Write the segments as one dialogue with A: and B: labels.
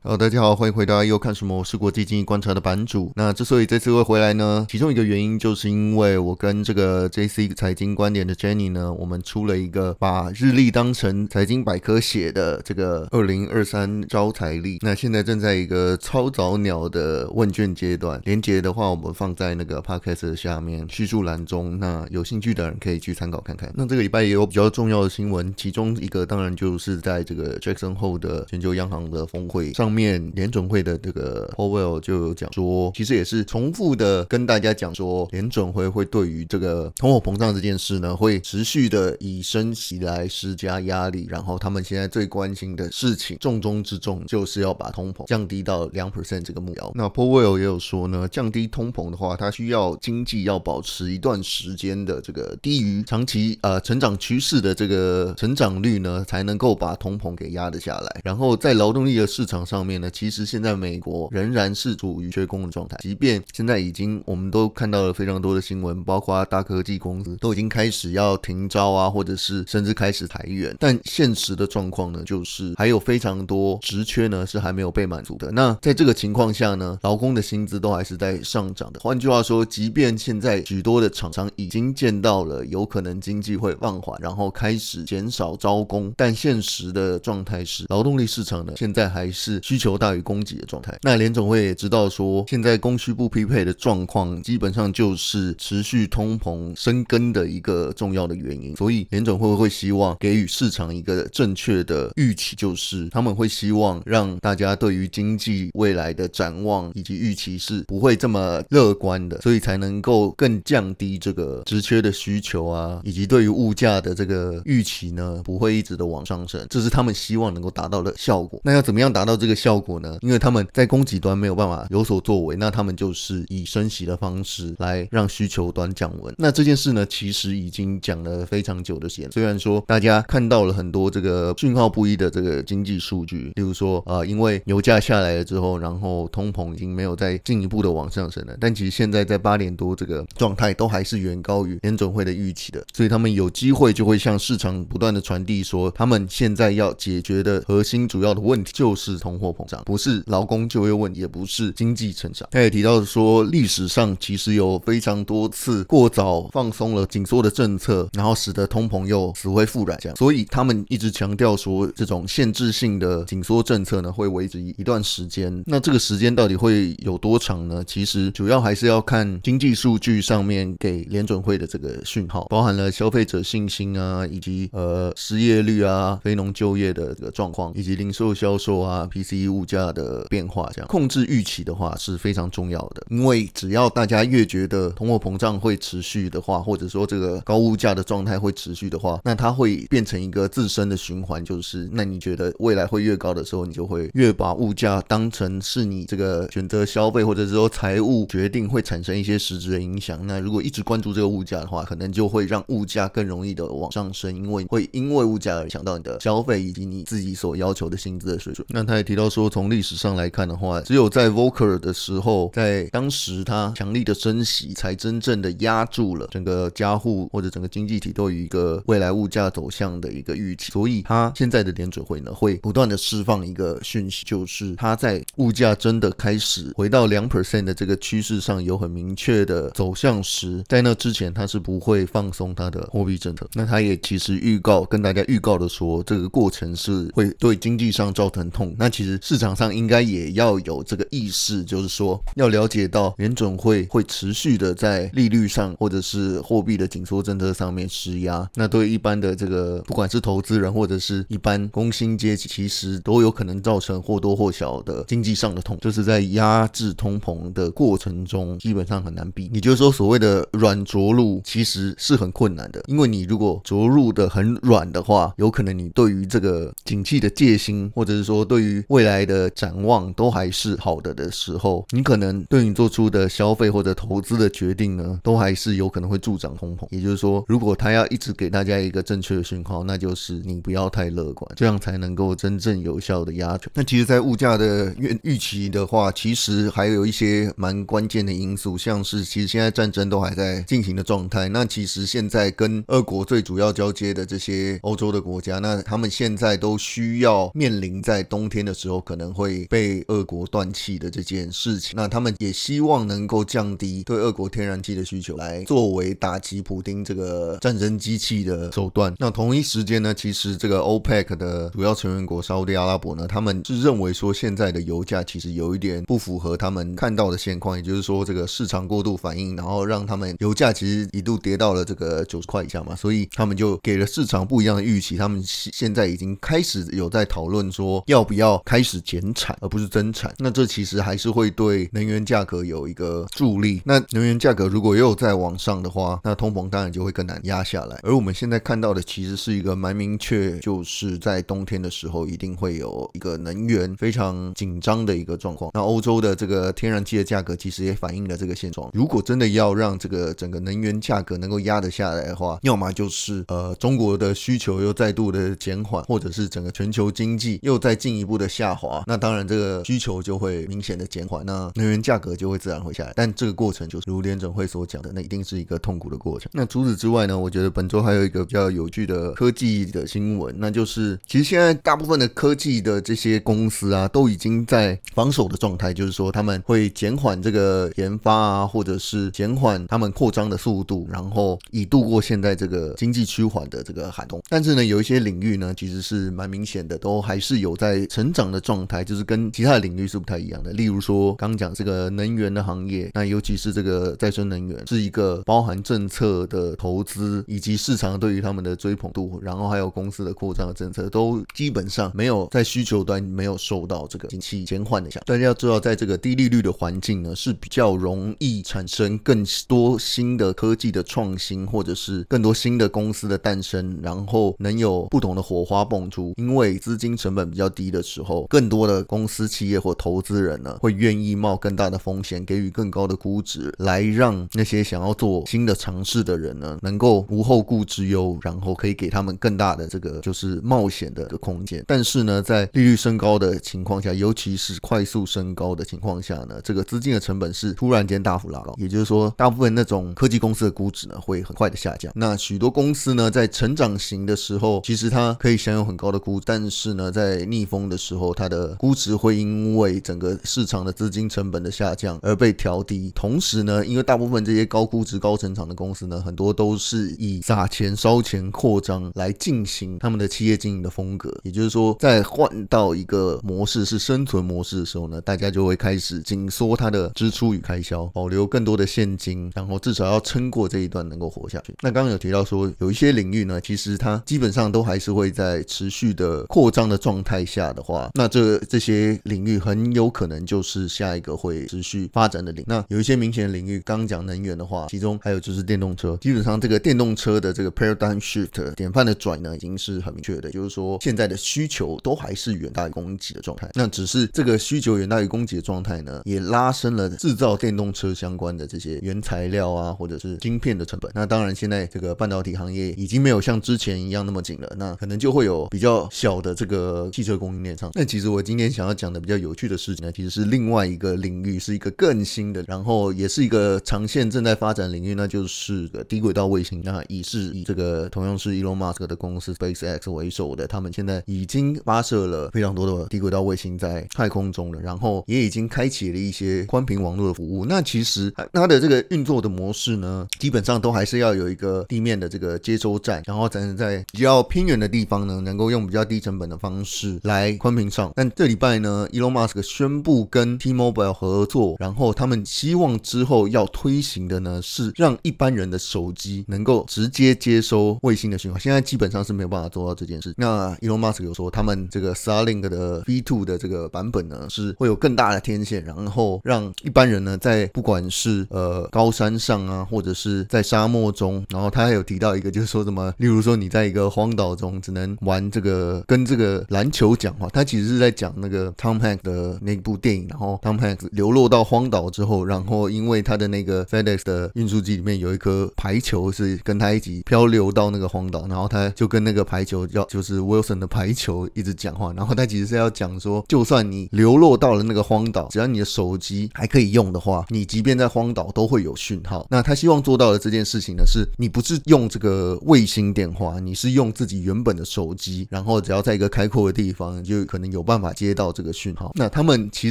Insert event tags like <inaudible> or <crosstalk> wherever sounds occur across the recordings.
A: 好，大家好，欢迎回到又看什么？我是国际经济观察的版主。那之所以这次会回来呢，其中一个原因就是因为我跟这个 JC 财经观点的 Jenny 呢，我们出了一个把日历当成财经百科写的这个二零二三招财历。那现在正在一个超早鸟的问卷阶段，连结的话我们放在那个 Podcast 的下面叙述栏中。那有兴趣的人可以去参考看看。那这个礼拜也有比较重要的新闻，其中一个当然就是在这个 Jackson 后的全球央行的峰会上。面联准会的这个 Powell 就有讲说，其实也是重复的跟大家讲说，联准会会对于这个通货膨胀这件事呢，会持续的以升息来施加压力。然后他们现在最关心的事情，重中之重就是要把通膨降低到两 percent 这个目标。那 Powell 也有说呢，降低通膨的话，它需要经济要保持一段时间的这个低于长期呃成长趋势的这个成长率呢，才能够把通膨给压得下来。然后在劳动力的市场上。面呢，其实现在美国仍然是处于缺工的状态，即便现在已经我们都看到了非常多的新闻，包括大科技公司都已经开始要停招啊，或者是甚至开始裁员，但现实的状况呢，就是还有非常多职缺呢是还没有被满足的。那在这个情况下呢，劳工的薪资都还是在上涨的。换句话说，即便现在许多的厂商已经见到了有可能经济会放缓，然后开始减少招工，但现实的状态是，劳动力市场呢现在还是需。求大于供给的状态，那联总会也知道说，现在供需不匹配的状况，基本上就是持续通膨生根的一个重要的原因。所以联总会会希望给予市场一个正确的预期，就是他们会希望让大家对于经济未来的展望以及预期是不会这么乐观的，所以才能够更降低这个职缺的需求啊，以及对于物价的这个预期呢，不会一直的往上升，这是他们希望能够达到的效果。那要怎么样达到这个效果？呢？因为他们在供给端没有办法有所作为，那他们就是以升息的方式来让需求端降温。那这件事呢，其实已经讲了非常久的时间。虽然说大家看到了很多这个讯号不一的这个经济数据，例如说啊、因为油价下来了之后，然后通膨已经没有再进一步的往上升了。但其实现在在八点多这个状态都还是远高于联准会的预期的，所以他们有机会就会向市场不断的传递说，他们现在要解决的核心主要的问题就是通货膨胀，不是劳工就业问题，也不是经济成长。他也提到说，历史上其实有非常多次过早放松了紧缩的政策，然后使得通膨又死灰复燃这样。所以他们一直强调说，这种限制性的紧缩政策呢，会维持一段时间。那这个时间到底会有多长呢？其实主要还是要看经济数据上面给联准会的这个讯号，包含了消费者信心啊，以及呃失业率啊、非农就业的这个状况，以及零售销售啊、P C PCE。物价的变化，这样控制预期的话是非常重要的。因为只要大家越觉得通货膨胀会持续的话，或者说这个高物价的状态会持续的话，那它会变成一个自身的循环。就是那你觉得未来会越高的时候，你就会越把物价当成是你这个选择消费或者是说财务决定会产生一些实质的影响。那如果一直关注这个物价的话，可能就会让物价更容易的往上升，因为会因为物价而影响到你的消费以及你自己所要求的薪资的水准。那他也提到说。从历史上来看的话，只有在 Volcker 的时候，在当时他强力的升息，才真正的压住了整个家户或者整个经济体都有一个未来物价走向的一个预期。所以，他现在的联准会呢，会不断的释放一个讯息，就是他在物价真的开始回到两 percent 的这个趋势上有很明确的走向时，在那之前他是不会放松他的货币政策。那他也其实预告跟大家预告的说，这个过程是会对经济上造成痛。那其实。市场上应该也要有这个意识，就是说要了解到联准会会持续的在利率上或者是货币的紧缩政策上面施压。那对一般的这个不管是投资人或者是一般工薪阶级，其实都有可能造成或多或少的经济上的痛。就是在压制通膨的过程中，基本上很难避。也就是说，所谓的软着陆其实是很困难的，因为你如果着陆的很软的话，有可能你对于这个景气的戒心，或者是说对于未未来。的展望都还是好的的时候，你可能对你做出的消费或者投资的决定呢，都还是有可能会助长通膨。也就是说，如果他要一直给大家一个正确的讯号，那就是你不要太乐观，这样才能够真正有效的压权。那其实，在物价的预预期的话，其实还有一些蛮关键的因素，像是其实现在战争都还在进行的状态。那其实现在跟俄国最主要交接的这些欧洲的国家，那他们现在都需要面临在冬天的时时候可能会被俄国断气的这件事情。那他们也希望能够降低对俄国天然气的需求，来作为打击普丁这个战争机器的手段。那同一时间呢，其实这个 OPEC 的主要成员国沙特阿拉伯呢，他们是认为说现在的油价其实有一点不符合他们看到的现况，也就是说这个市场过度反应，然后让他们油价其实一度跌到了这个九十块以下嘛，所以他们就给了市场不一样的预期。他们现在已经开始有在讨论说要不要开开始减产，而不是增产。那这其实还是会对能源价格有一个助力。那能源价格如果又再往上的话，那通膨当然就会更难压下来。而我们现在看到的其实是一个蛮明确，就是在冬天的时候一定会有一个能源非常紧张的一个状况。那欧洲的这个天然气的价格其实也反映了这个现状。如果真的要让这个整个能源价格能够压得下来的话，要么就是呃中国的需求又再度的减缓，或者是整个全球经济又再进一步的下下滑。那当然这个需求就会明显的减缓，那能源价格就会自然会下来。但这个过程就是如联准会所讲的，那一定是一个痛苦的过程。那除此之外呢，我觉得本周还有一个比较有趣的科技的新闻，那就是其实现在大部分的科技的这些公司啊，都已经在防守的状态，就是说他们会减缓这个研发啊，或者是减缓他们扩张的速度，然后以度过现在这个经济趋缓的这个寒冬。但是呢，有一些领域呢，其实是蛮明显的，都还是有在成长的状态，就是跟其他的领域是不太一样的。例如说，刚讲这个能源的行业，那尤其是这个再生能源，是一个包含政策的投资以及市场对于他们的追捧度，然后还有公司的扩张的政策，都基本上没有在需求端没有受到这个景气减缓的影响。大家要知道，在这个低利率的环境呢，是比较容易产生更多新的科技的创新，或者是更多新的公司的诞生，然后能有不同的火花蹦出。因为资金成本比较低的时候，更多的公司、企业或投资人呢，会愿意冒更大的风险，给予更高的估值，来让那些想要做新的尝试的人呢，能够无后顾之忧，然后可以给他们更大的这个就是冒险的个空间。但是呢，在利率升高的情况下，尤其是快速升高的情况下呢，这个资金的成本是突然间大幅拉高，也就是说，大部分那种科技公司的估值呢，会很快的下降。那许多公司呢，在成长型的时候，其实它可以享有很高的估值，但是呢，在逆风的时候，它的估值会因为整个市场的资金成本的下降而被调低。同时呢，因为大部分这些高估值、高成长的公司呢，很多都是以撒钱、烧钱、扩张来进行他们的企业经营的风格。也就是说，在换到一个模式是生存模式的时候呢，大家就会开始紧缩它的支出与开销，保留更多的现金，然后至少要撑过这一段，能够活下去。那刚刚有提到说，有一些领域呢，其实它基本上都还是会在持续的扩张的状态下的话，那这这些领域很有可能就是下一个会持续发展的领。那有一些明显的领域，刚讲能源的话，其中还有就是电动车。基本上这个电动车的这个 paradigm shift 典范的转呢，已经是很明确的，就是说现在的需求都还是远大于供给的状态。那只是这个需求远大于供给的状态呢，也拉升了制造电动车相关的这些原材料啊，或者是晶片的成本。那当然，现在这个半导体行业已经没有像之前一样那么紧了，那可能就会有比较小的这个汽车供应链上。那其实我今天想要讲的比较有趣的事情呢，其实是另外一个领域，是一个更新的，然后也是一个长线正在发展领域，那就是个低轨道卫星。那也是以这个同样是 Elon Musk 的公司 SpaceX 为首的，他们现在已经发射了非常多的低轨道卫星在太空中了，然后也已经开启了一些宽频网络的服务。那其实它的这个运作的模式呢，基本上都还是要有一个地面的这个接收站，然后才能在比较偏远的地方呢，能够用比较低成本的方式来宽频上。但这礼拜呢，Elon Musk 宣布跟 T-Mobile 合作，然后他们希望之后要推行的呢，是让一般人的手机能够直接接收卫星的讯号。现在基本上是没有办法做到这件事。那 Elon Musk 有说，他们这个 Starlink 的 V2 的这个版本呢，是会有更大的天线，然后让一般人呢，在不管是呃高山上啊，或者是在沙漠中，然后他还有提到一个，就是说什么，例如说你在一个荒岛中只能玩这个跟这个篮球讲话，他其实是在讲那个 Tom Hanks 的那部电影，然后 Tom Hanks 流落到荒岛之后，然后因为他的那个 FedEx 的运输机里面有一颗排球是跟他一起漂流到那个荒岛，然后他就跟那个排球叫就是 Wilson 的排球一直讲话，然后他其实是要讲说，就算你流落到了那个荒岛，只要你的手机还可以用的话，你即便在荒岛都会有讯号。那他希望做到的这件事情呢，是你不是用这个卫星电话，你是用自己原本的手机，然后只要在一个开阔的地方，就可能有。有办法接到这个讯号。那他们其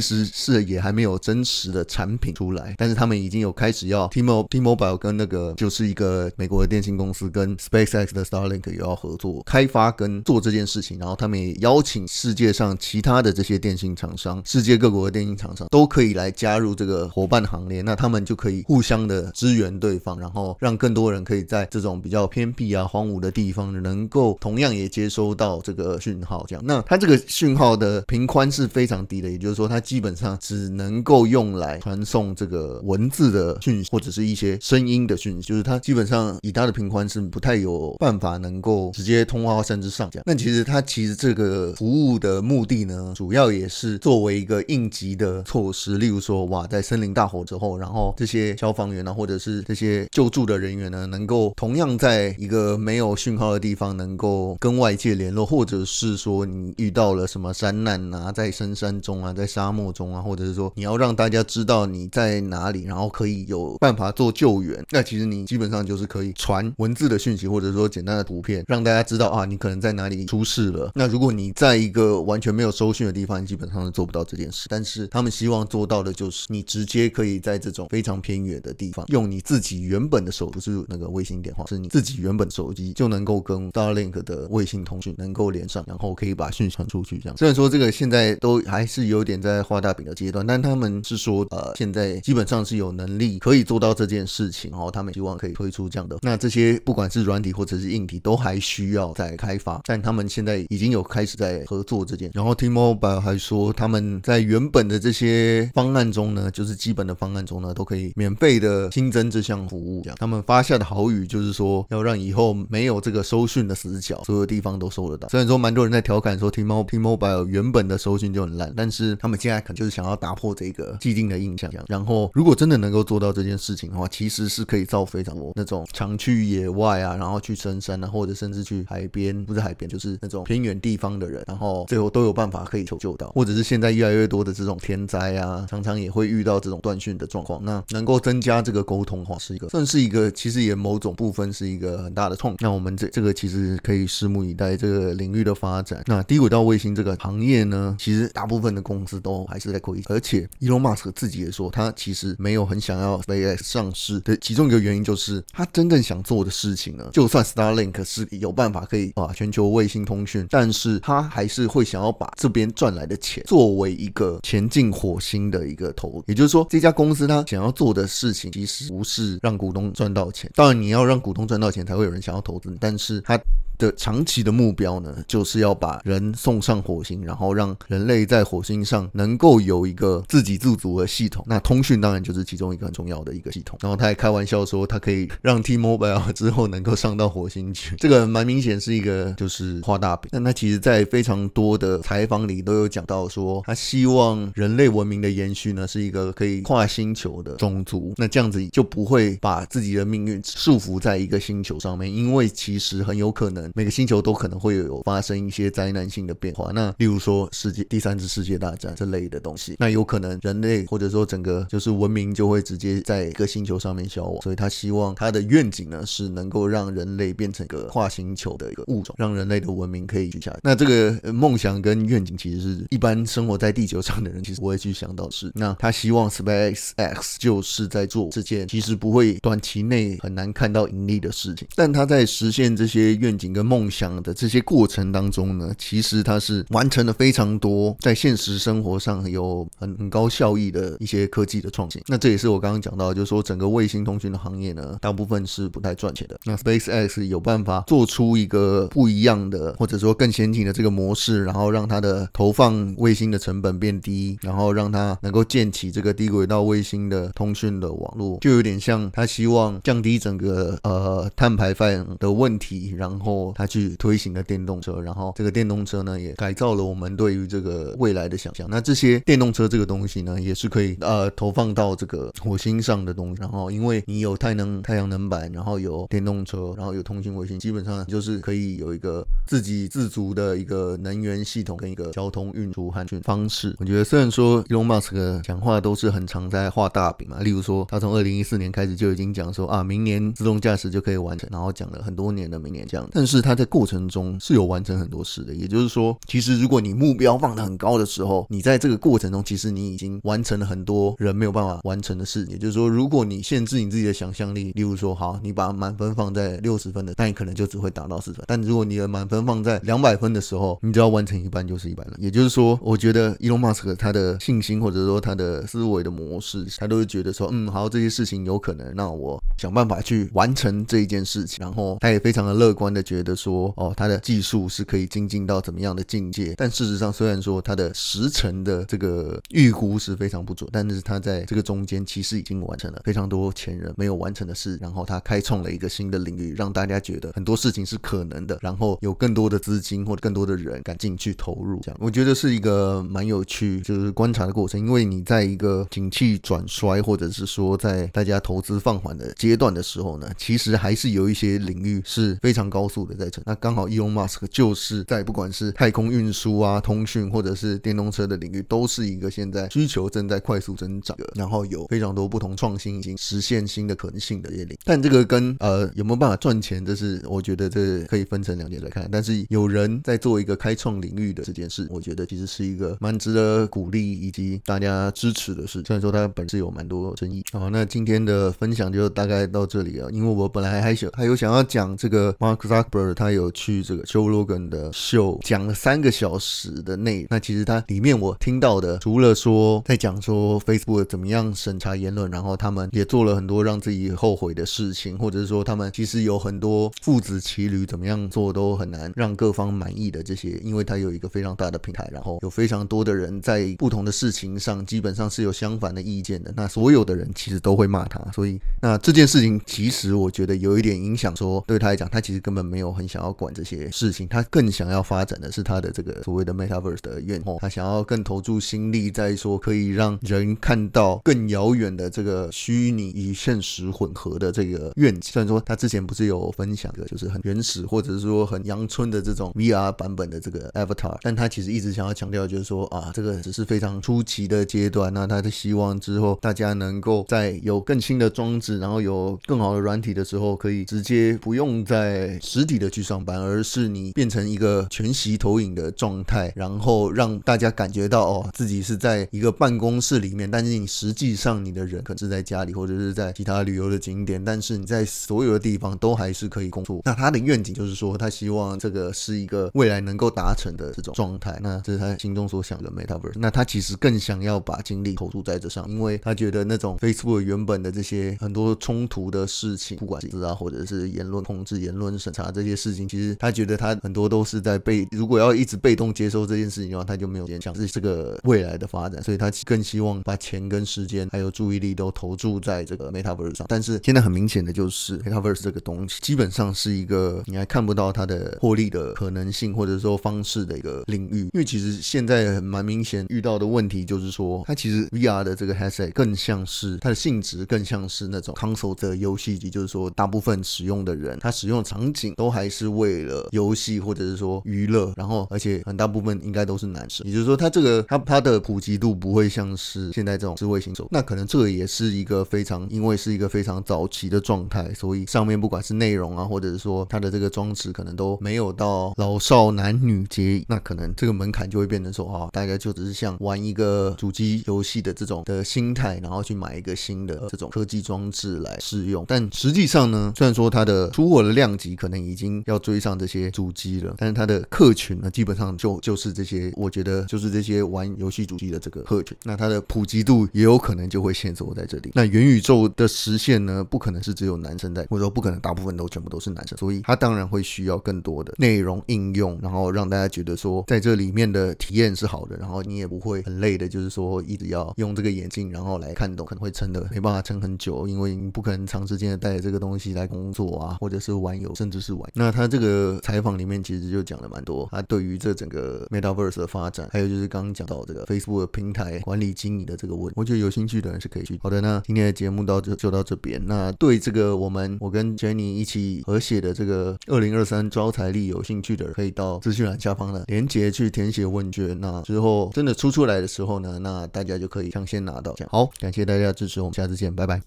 A: 实是也还没有真实的产品出来，但是他们已经有开始要 T-Mobile T-Mobile 跟那个就是一个美国的电信公司跟 SpaceX 的 Starlink 也要合作开发跟做这件事情，然后他们也邀请世界上其他的这些电信厂商，世界各国的电信厂商都可以来加入这个伙伴行列，那他们就可以互相的支援对方，然后让更多人可以在这种比较偏僻啊、荒芜的地方能够同样也接收到这个讯号。这样，那它这个讯号的频宽是非常低的，也就是说，它基本上只能够用来传送这个文字的讯息或者是一些声音的讯息，就是它基本上以它的频宽是不太有办法能够直接通话甚至上讲。那其实它其实这个服务的目的呢，主要也是作为一个应急的措施，例如说，哇，在森林大火之后，然后这些消防员呢，或者是这些救助的人员呢，能够同样在一个没有讯号的地方，能够跟外界联络，或者是说你遇到了什么山难啊，在深山中啊，在沙漠中啊，或者是说你要让大家知道你在哪里，然后可以有办法做救援，那其实你基本上就是可以传文字的讯息，或者说简单的图片，让大家知道啊，你可能在哪里出事了。那如果你在一个完全没有收讯的地方，你基本上是做不到这件事。但是他们希望做到的就是你直接可以在这种非常偏远的地方，用你自己原本的手，不是那个卫星电话，是你自己原本手机就能够跟 Starlink 的卫星通讯能够连上，然后可以把讯传出去。这样，虽然说这个现在都还是有点在画大饼的阶段，但他们是说，呃，现在基本上是有能力可以做到这件事情，然后他们希望可以推出这样的。那这些不管是软体或者是硬体，都还需要再开发，但他们现在已经有开始在合作这件。然后 T-Mobile 还说他们在原本的这些方案中呢，就是基本的方案中呢，都可以免费的新增这项服务。这样，他们发下的豪语就是说，要让以后没有这个收讯的死角，所有地方都收得到。虽然说蛮多人在调侃说 T-Mobile T-Mobile 原本的收讯就很烂，但是他们现在可能就是想要打破这个既定的印象。然后如果真的能够做到这件事情的话，其实是可以造非常多那种常去野外啊，然后去深山啊，或者甚至去海边，不是海边，就是那种偏远地方的人，然后最后都有办法可以求救到，或者是现在越来越多的这种天灾啊，常常也会遇到这种断讯的状况。那能够增加这个沟通的话，是一个算是一个，其实也某种部分是一个很大的痛。那我们这这个其实可以拭目以待这个领域的发展。那低轨道卫星这个行业呢，其实大部分的公司都还是在亏，而且 Elon Musk 自己也说，他其实没有很想要 SpaceX 上市的其中一个原因就是他真正想做的事情呢，就算 Starlink 是有办法可以啊全球卫星通讯，但是他还是会想要把这边赚来的钱作为一个前进火星的一个投，也就是说，这家公司他想要做的事情其实不是让股东赚到钱，当然你要让股东赚到钱才会有人想要投资，但是他。的长期的目标呢，就是要把人送上火星，然后让人类在火星上能够有一个自给自足的系统。那通讯当然就是其中一个很重要的一个系统。然后他还开玩笑说，他可以让 <laughs> T-Mobile 之后能够上到火星去。这个蛮明显是一个就是画大饼。但他其实在非常多的采访里都有讲到说，他希望人类文明的延续呢是一个可以跨星球的种族。那这样子就不会把自己的命运束缚在一个星球上面，因为其实很有可能。每个星球都可能会有发生一些灾难性的变化，那例如说世界第三次世界大战这类的东西，那有可能人类或者说整个就是文明就会直接在一个星球上面消亡，所以他希望他的愿景呢是能够让人类变成一个跨星球的一个物种，让人类的文明可以继续下去。那这个梦想跟愿景其实是一般生活在地球上的人其实不会去想到是。那他希望 SpaceX 就是在做这件其实不会短期内很难看到盈利的事情，但他在实现这些愿景跟梦想的这些过程当中呢，其实它是完成了非常多在现实生活上有很很高效益的一些科技的创新。那这也是我刚刚讲到，就是说整个卫星通讯的行业呢，大部分是不太赚钱的。那 SpaceX 有办法做出一个不一样的，或者说更先进的这个模式，然后让它的投放卫星的成本变低，然后让它能够建起这个低轨道卫星的通讯的网络，就有点像他希望降低整个呃碳排放的问题，然后。他去推行了电动车，然后这个电动车呢，也改造了我们对于这个未来的想象。那这些电动车这个东西呢，也是可以呃投放到这个火星上的东西。然后因为你有太能太阳能板，然后有电动车，然后有通信卫星，基本上就是可以有一个自给自足的一个能源系统跟一个交通运输和方式。我觉得虽然说 Elon Musk 讲话都是很常在画大饼嘛，例如说他从二零一四年开始就已经讲说啊，明年自动驾驶就可以完成，然后讲了很多年的明年这样，但是。是他在过程中是有完成很多事的。也就是说，其实如果你目标放得很高的时候，你在这个过程中，其实你已经完成了很多人没有办法完成的事。也就是说，如果你限制你自己的想象力，例如说，好，你把满分放在六十分的，那你可能就只会达到四分。但如果你的满分放在两百分的时候，你只要完成一半就是一半了。也就是说，我觉得伊隆马斯克他的信心或者说他的思维的模式，他都会觉得说，嗯，好，这些事情有可能，那我想办法去完成这一件事情。然后他也非常的乐观的觉得说，哦，他的技术是可以精进到怎么样的境界。但事实上，虽然说他的时程的这个预估是非常不准，但是他在这个中间其实已经完成了非常多前人没有完成的事。然后他开创了一个新的领域，让大家觉得很多事情是可能的。然后有更多的资金或者更多的人敢进去投入，这样我觉得是一个蛮有趣，就是观察的过程。因为你在一个景气转衰，或者是说在大家投资放缓的阶段的时候呢，其实还是有一些领域是非常高速的在成。那刚好伊隆马斯克就是在不管是太空运输啊、通讯或者是电动车的领域，都是一个现在需求正在快速增长的，然后有非常多不同创新已经实现新的可能性的业领。但这个跟呃有没有办法赚钱，这是我觉得这可以分成两点来看。但是有人在做一个开创领域的这件事，我觉得其实是一个蛮值得鼓励以及大家支持的事。虽然说它本身有蛮多争议。好，那今天的分享就大概到这里了。因为我本来还想还有想要讲这个 Mark Zuckerberg，他有去这个 Joe Rogan 的秀讲了三个小时的内。那其实他里面我听到的，除了说在讲说 Facebook 怎么样审查言论，然后他们也做了很多让自己后悔的事情，或者是说他们其实有很多父子骑驴，怎么样做都很难让各方满意的这些，因为他有一个非常大的平台，然后有非常多的人在不同的事情上基本上是有相反的意见的，那所有的人其实都会骂他，所以那这件事情其实我觉得有一点影响，说对他来讲，他其实根本没有很想要管这些事情，他更想要发展的是他的这个所谓的 Metaverse 的愿望，他想要更投注心力在说可以让人看到更遥远的这个虚拟与现实混合的这个愿景。虽然说他之前不是有分享的，就是很原始或者是说很阳春的这种 VR 版本的这个 Avatar，但他其实一直想要强调，就是说啊，这个只是非常初期的阶段，那他的希望之后大家能够在有更新的装置，然后有更好的软体的时候，可以直接不用在实体的去上班，而是你变成一个全息投影的状态，然后让大家感觉到哦，自己是在一个办公室里面，但是你实际上你的人可能是在家里或者是在其他旅游的景点，但是你在所有的地方都还是可以工作。那他的愿景就是说，他希望这个是一个未来能够达成的这种状态。那这是他心中所想的 Metaverse。那他其实更想要把精力投注在这上，因为他觉得那种 Facebook 原本的这些很多冲突的事情，不管是啊或者是言论控制、言论审查这些些事情，其实他觉得他很多都是在被，如果要一直被动接受这件事情的话，他就没有点想是这个未来的发展。所以他更希望把钱跟时间还有注意力都投注在这个 Metaverse 上。但是现在很明显的就是，Metaverse 这个东西基本上是一个你还看不到它的获利的可能性或者说方式的一个领域。因为其实现在蛮明显遇到的问题就是说，它其实 VR 的这个 headset 更像是它的性质更像是那种 console 的游戏机，就是说大部分使用的人他使用场景都还还是为了游戏或者是说娱乐，然后而且很大部分应该都是男生，也就是说它这个它它的普及度不会像是现在这种智慧型手，那可能这个也是一个非常因为是一个非常早期的状态，所以上面不管是内容啊，或者是说它的这个装置可能都没有到老少男女皆宜，那可能这个门槛就会变成说啊，大概就只是像玩一个主机游戏的这种的心态，然后去买一个新的这种科技装置来试用。但实际上呢，虽然说它的出货的量级可能已经要追上这些主机了，但是它的客群呢，基本上就就是这些，我觉得就是这些玩游戏主机的这个客群。那它的普及度也有可能就会限缩在这里。那元宇宙的实现呢，不可能是只有男生在，或者说不可能大部分都全部都是男生，所以它当然会需要更多的内容应用，然后让大家觉得说在这里面的体验是好的，然后你也不会很累的，就是说一直要用这个眼镜然后来看懂，可能会撑的没办法撑很久，因为你不可能长时间的带着这个东西来工作啊，或者是玩游，甚至是玩。那他这个采访里面其实就讲了蛮多，他对于这整个 Metaverse 的发展，还有就是刚刚讲到这个 Facebook 的平台管理经营的这个问题，我觉得有兴趣的人是可以去。好的，那今天的节目到这就到这边。那对这个我们我跟 Jenny 一起合写的这个二零二三招财历有兴趣的，可以到资讯栏下方的链接去填写问卷。那之后真的出出来的时候呢，那大家就可以抢先拿到。这样好，感谢大家支持，我们下次见，拜拜。